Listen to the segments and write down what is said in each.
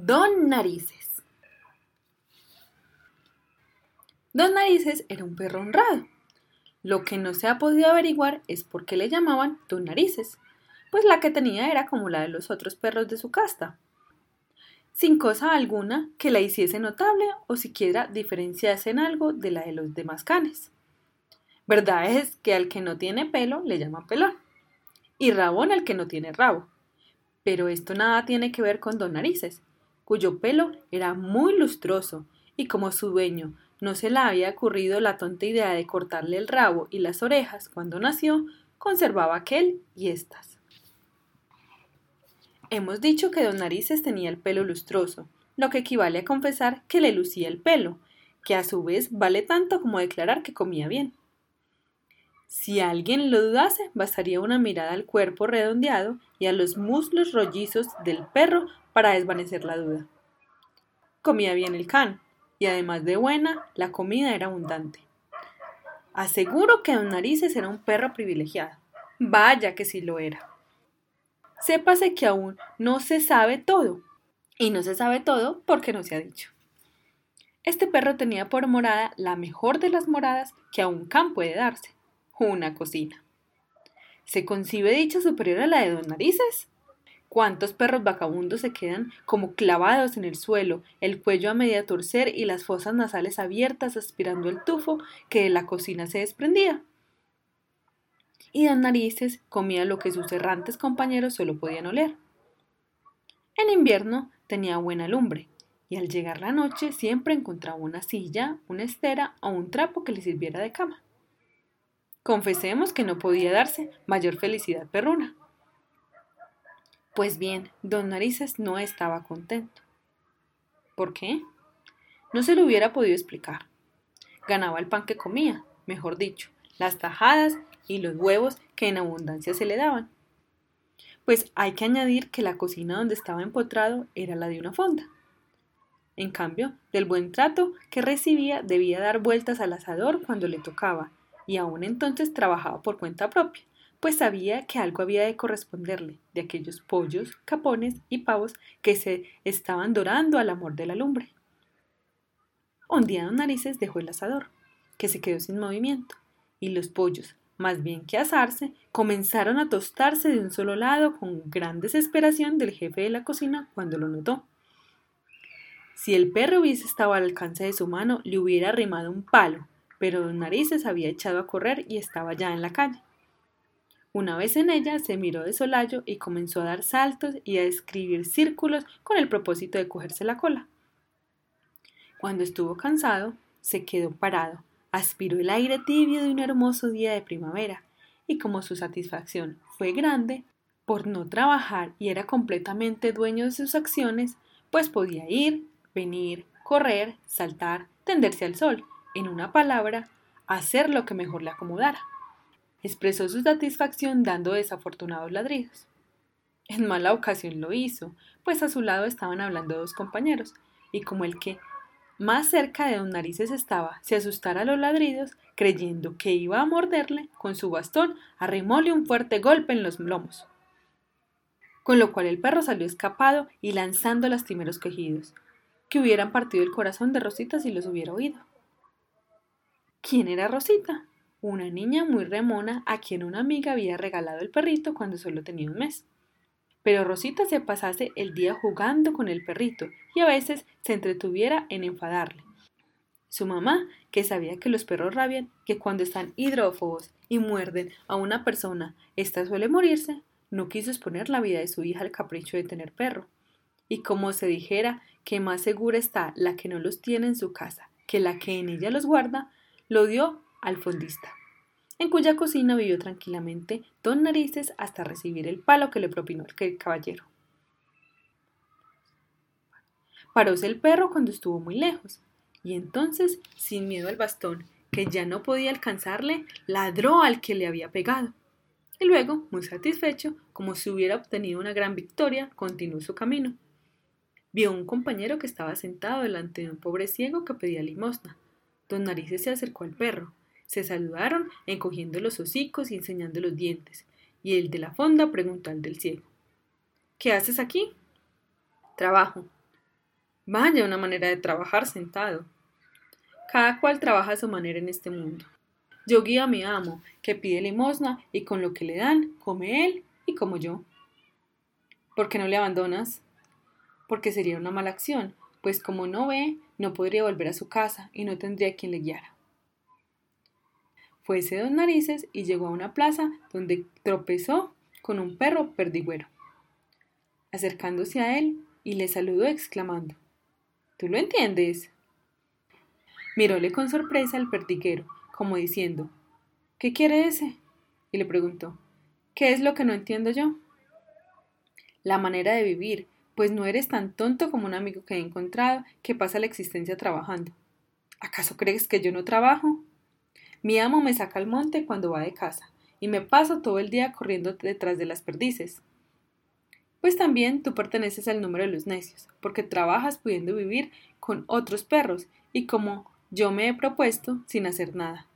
Don Narices. Don Narices era un perro honrado. Lo que no se ha podido averiguar es por qué le llamaban Don Narices, pues la que tenía era como la de los otros perros de su casta, sin cosa alguna que la hiciese notable o siquiera diferenciase en algo de la de los demás canes. Verdad es que al que no tiene pelo le llaman pelón, y rabón al que no tiene rabo. Pero esto nada tiene que ver con Don Narices, cuyo pelo era muy lustroso, y como su dueño no se le había ocurrido la tonta idea de cortarle el rabo y las orejas cuando nació, conservaba aquel y éstas. Hemos dicho que don Narices tenía el pelo lustroso, lo que equivale a confesar que le lucía el pelo, que a su vez vale tanto como declarar que comía bien. Si alguien lo dudase, bastaría una mirada al cuerpo redondeado y a los muslos rollizos del perro para desvanecer la duda. Comía bien el can, y además de buena, la comida era abundante. Aseguro que Don Narices era un perro privilegiado. Vaya que sí lo era. Sépase que aún no se sabe todo, y no se sabe todo porque no se ha dicho. Este perro tenía por morada la mejor de las moradas que a un can puede darse, una cocina. ¿Se concibe dicha superior a la de Don Narices? ¿Cuántos perros vagabundos se quedan como clavados en el suelo, el cuello a media torcer y las fosas nasales abiertas aspirando el tufo que de la cocina se desprendía? Y Don Narices comía lo que sus errantes compañeros solo podían oler. En invierno tenía buena lumbre, y al llegar la noche siempre encontraba una silla, una estera o un trapo que le sirviera de cama. Confesemos que no podía darse mayor felicidad perruna. Pues bien, don Narices no estaba contento. ¿Por qué? No se lo hubiera podido explicar. Ganaba el pan que comía, mejor dicho, las tajadas y los huevos que en abundancia se le daban. Pues hay que añadir que la cocina donde estaba empotrado era la de una fonda. En cambio, del buen trato que recibía debía dar vueltas al asador cuando le tocaba, y aún entonces trabajaba por cuenta propia, pues sabía que algo había de corresponderle de aquellos pollos, capones y pavos que se estaban dorando al amor de la lumbre. Don Narices dejó el asador, que se quedó sin movimiento, y los pollos, más bien que asarse, comenzaron a tostarse de un solo lado con gran desesperación del jefe de la cocina cuando lo notó. Si el perro hubiese estado al alcance de su mano, le hubiera arrimado un palo, pero Narices había echado a correr y estaba ya en la calle. Una vez en ella se miró de solayo y comenzó a dar saltos y a escribir círculos con el propósito de cogerse la cola. Cuando estuvo cansado, se quedó parado, aspiró el aire tibio de un hermoso día de primavera, y como su satisfacción fue grande, por no trabajar y era completamente dueño de sus acciones, pues podía ir, venir, correr, saltar, tenderse al sol, en una palabra, hacer lo que mejor le acomodara expresó su satisfacción dando desafortunados ladridos. En mala ocasión lo hizo, pues a su lado estaban hablando dos compañeros, y como el que más cerca de don Narices estaba, se asustara a los ladridos, creyendo que iba a morderle, con su bastón arrimóle un fuerte golpe en los lomos. Con lo cual el perro salió escapado y lanzando lastimeros quejidos, que hubieran partido el corazón de Rosita si los hubiera oído. ¿Quién era Rosita? una niña muy remona a quien una amiga había regalado el perrito cuando solo tenía un mes. Pero Rosita se pasase el día jugando con el perrito y a veces se entretuviera en enfadarle. Su mamá, que sabía que los perros rabian, que cuando están hidrófobos y muerden a una persona, ésta suele morirse, no quiso exponer la vida de su hija al capricho de tener perro. Y como se dijera que más segura está la que no los tiene en su casa que la que en ella los guarda, lo dio al fondista, en cuya cocina vivió tranquilamente don Narices hasta recibir el palo que le propinó el caballero. Paróse el perro cuando estuvo muy lejos, y entonces, sin miedo al bastón, que ya no podía alcanzarle, ladró al que le había pegado. Y luego, muy satisfecho, como si hubiera obtenido una gran victoria, continuó su camino. Vio un compañero que estaba sentado delante de un pobre ciego que pedía limosna. Don Narices se acercó al perro, se saludaron, encogiendo los hocicos y enseñando los dientes, y el de la fonda preguntó al del ciego ¿Qué haces aquí? Trabajo. Vaya una manera de trabajar sentado. Cada cual trabaja a su manera en este mundo. Yo guío a mi amo, que pide limosna, y con lo que le dan, come él y como yo. ¿Por qué no le abandonas? Porque sería una mala acción, pues como no ve, no podría volver a su casa y no tendría quien le guiara. Fuese dos narices y llegó a una plaza donde tropezó con un perro perdigüero. Acercándose a él y le saludó exclamando ¿Tú lo entiendes? Miróle con sorpresa al perdiguero, como diciendo ¿Qué quiere ese? y le preguntó ¿Qué es lo que no entiendo yo? La manera de vivir, pues no eres tan tonto como un amigo que he encontrado que pasa la existencia trabajando. ¿Acaso crees que yo no trabajo? Mi amo me saca al monte cuando va de casa, y me paso todo el día corriendo detrás de las perdices. Pues también tú perteneces al número de los necios, porque trabajas pudiendo vivir con otros perros, y como yo me he propuesto, sin hacer nada.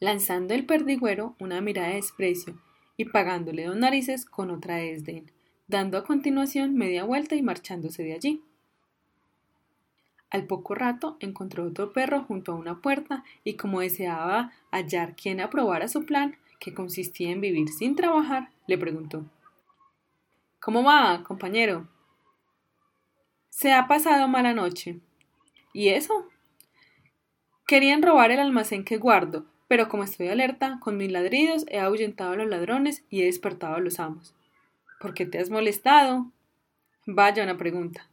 Lanzando el perdigüero una mirada de desprecio y pagándole dos narices con otra de desdén, dando a continuación media vuelta y marchándose de allí. Al poco rato encontró otro perro junto a una puerta y como deseaba hallar quien aprobara su plan, que consistía en vivir sin trabajar, le preguntó ¿Cómo va, compañero? Se ha pasado mala noche. ¿Y eso? Querían robar el almacén que guardo, pero como estoy alerta, con mis ladridos he ahuyentado a los ladrones y he despertado a los amos. ¿Por qué te has molestado? Vaya una pregunta.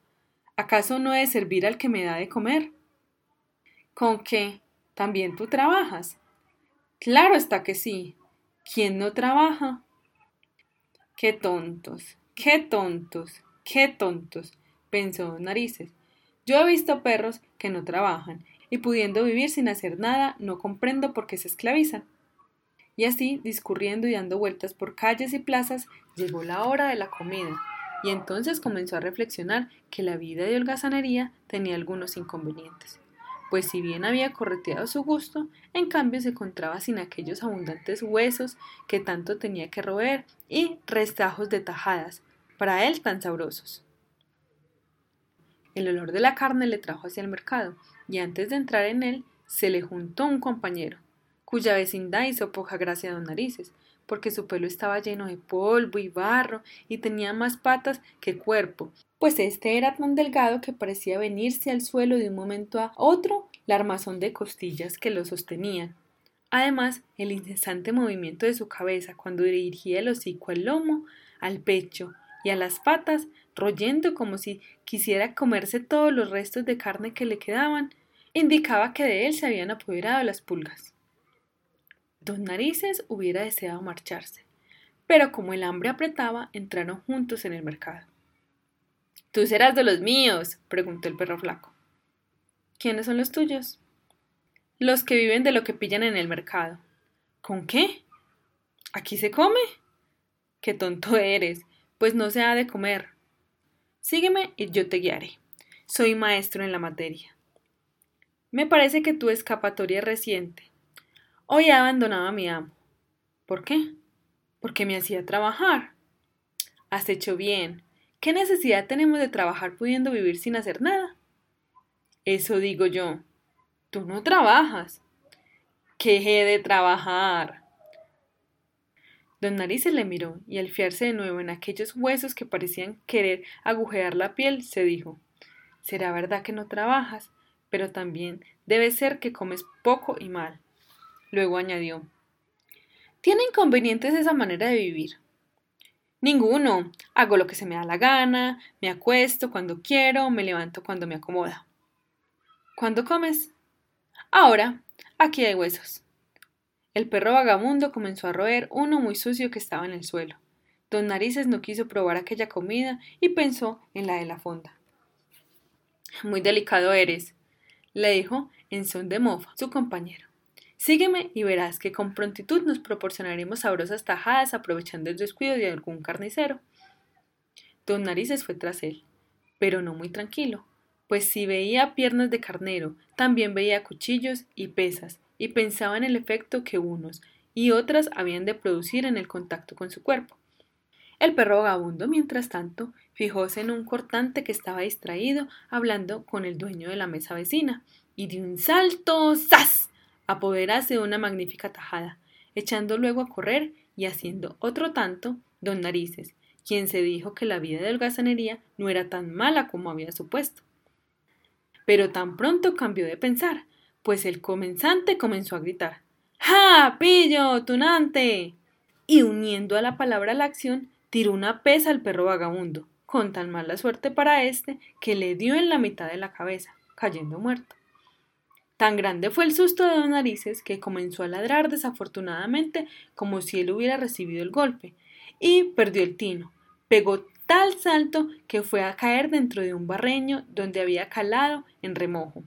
¿Acaso no he de servir al que me da de comer? ¿Con qué? ¿También tú trabajas? Claro está que sí. ¿Quién no trabaja? Qué tontos, qué tontos, qué tontos, pensó Narices. Yo he visto perros que no trabajan y pudiendo vivir sin hacer nada, no comprendo por qué se esclavizan. Y así, discurriendo y dando vueltas por calles y plazas, llegó la hora de la comida, y entonces comenzó a reflexionar que la vida de holgazanería tenía algunos inconvenientes, pues si bien había correteado su gusto, en cambio se encontraba sin aquellos abundantes huesos que tanto tenía que roer y restajos de tajadas, para él tan sabrosos. El olor de la carne le trajo hacia el mercado, y antes de entrar en él, se le juntó un compañero, cuya vecindad hizo poca gracia a don Narices, porque su pelo estaba lleno de polvo y barro y tenía más patas que cuerpo, pues este era tan delgado que parecía venirse al suelo de un momento a otro la armazón de costillas que lo sostenían. Además, el incesante movimiento de su cabeza cuando dirigía el hocico al lomo, al pecho y a las patas, royendo como si quisiera comerse todos los restos de carne que le quedaban, indicaba que de él se habían apoderado las pulgas. Don Narices hubiera deseado marcharse, pero como el hambre apretaba, entraron juntos en el mercado. ¿Tú serás de los míos? preguntó el perro flaco. ¿Quiénes son los tuyos? Los que viven de lo que pillan en el mercado. ¿Con qué? ¿Aquí se come? Qué tonto eres, pues no se ha de comer. Sígueme y yo te guiaré. Soy maestro en la materia. Me parece que tu escapatoria es reciente. Hoy he abandonado a mi amo. ¿Por qué? Porque me hacía trabajar. Has hecho bien. ¿Qué necesidad tenemos de trabajar pudiendo vivir sin hacer nada? Eso digo yo. Tú no trabajas. ¿Qué he de trabajar? Don Narices le miró y al fiarse de nuevo en aquellos huesos que parecían querer agujear la piel, se dijo Será verdad que no trabajas, pero también debe ser que comes poco y mal. Luego añadió ¿Tiene inconvenientes esa manera de vivir? Ninguno. Hago lo que se me da la gana, me acuesto cuando quiero, me levanto cuando me acomoda. ¿Cuándo comes? Ahora, aquí hay huesos. El perro vagabundo comenzó a roer uno muy sucio que estaba en el suelo. Don Narices no quiso probar aquella comida y pensó en la de la fonda. Muy delicado eres, le dijo en son de mofa su compañero. Sígueme y verás que con prontitud nos proporcionaremos sabrosas tajadas aprovechando el descuido de algún carnicero. Don Narices fue tras él, pero no muy tranquilo, pues si veía piernas de carnero, también veía cuchillos y pesas, y pensaba en el efecto que unos y otras habían de producir en el contacto con su cuerpo. El perro vagabundo, mientras tanto, fijóse en un cortante que estaba distraído hablando con el dueño de la mesa vecina, y de un salto ¡zas! apoderase de una magnífica tajada, echando luego a correr y haciendo otro tanto don Narices, quien se dijo que la vida de holgazanería no era tan mala como había supuesto. Pero tan pronto cambió de pensar, pues el comenzante comenzó a gritar ¡Ja! ¡Pillo! ¡Tunante! y uniendo a la palabra la acción, tiró una pesa al perro vagabundo, con tan mala suerte para éste que le dio en la mitad de la cabeza, cayendo muerto. Tan grande fue el susto de don Narices que comenzó a ladrar desafortunadamente como si él hubiera recibido el golpe, y perdió el tino. Pegó tal salto que fue a caer dentro de un barreño donde había calado en remojo.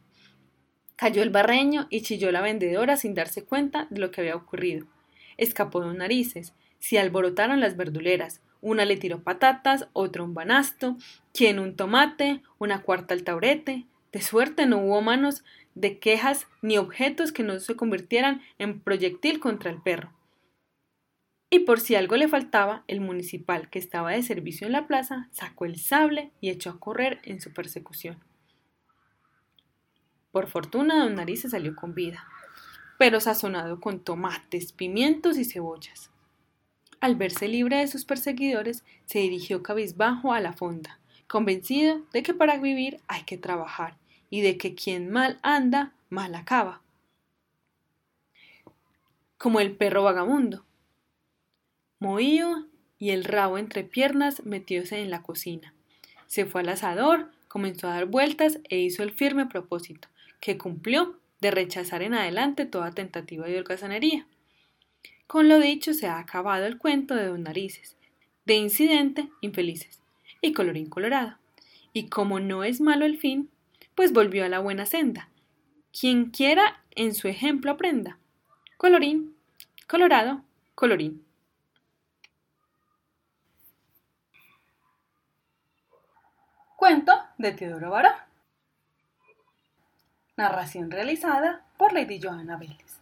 Cayó el barreño y chilló la vendedora sin darse cuenta de lo que había ocurrido. Escapó don Narices, se alborotaron las verduleras, una le tiró patatas, otra un banasto, quien un tomate, una cuarta al taurete. De suerte no hubo manos de quejas ni objetos que no se convirtieran en proyectil contra el perro. Y por si algo le faltaba, el municipal que estaba de servicio en la plaza sacó el sable y echó a correr en su persecución. Por fortuna, don Nariz salió con vida, pero sazonado con tomates, pimientos y cebollas. Al verse libre de sus perseguidores, se dirigió cabizbajo a la fonda, convencido de que para vivir hay que trabajar y de que quien mal anda, mal acaba. Como el perro vagamundo. Mohío y el rabo entre piernas metióse en la cocina. Se fue al asador, comenzó a dar vueltas e hizo el firme propósito, que cumplió de rechazar en adelante toda tentativa de holgazanería. Con lo dicho se ha acabado el cuento de Don Narices, de incidente infelices, y colorín colorado. Y como no es malo el fin, pues volvió a la buena senda. Quien quiera en su ejemplo aprenda. Colorín, colorado, colorín. Cuento de Teodoro Baró. Narración realizada por Lady Johanna Vélez.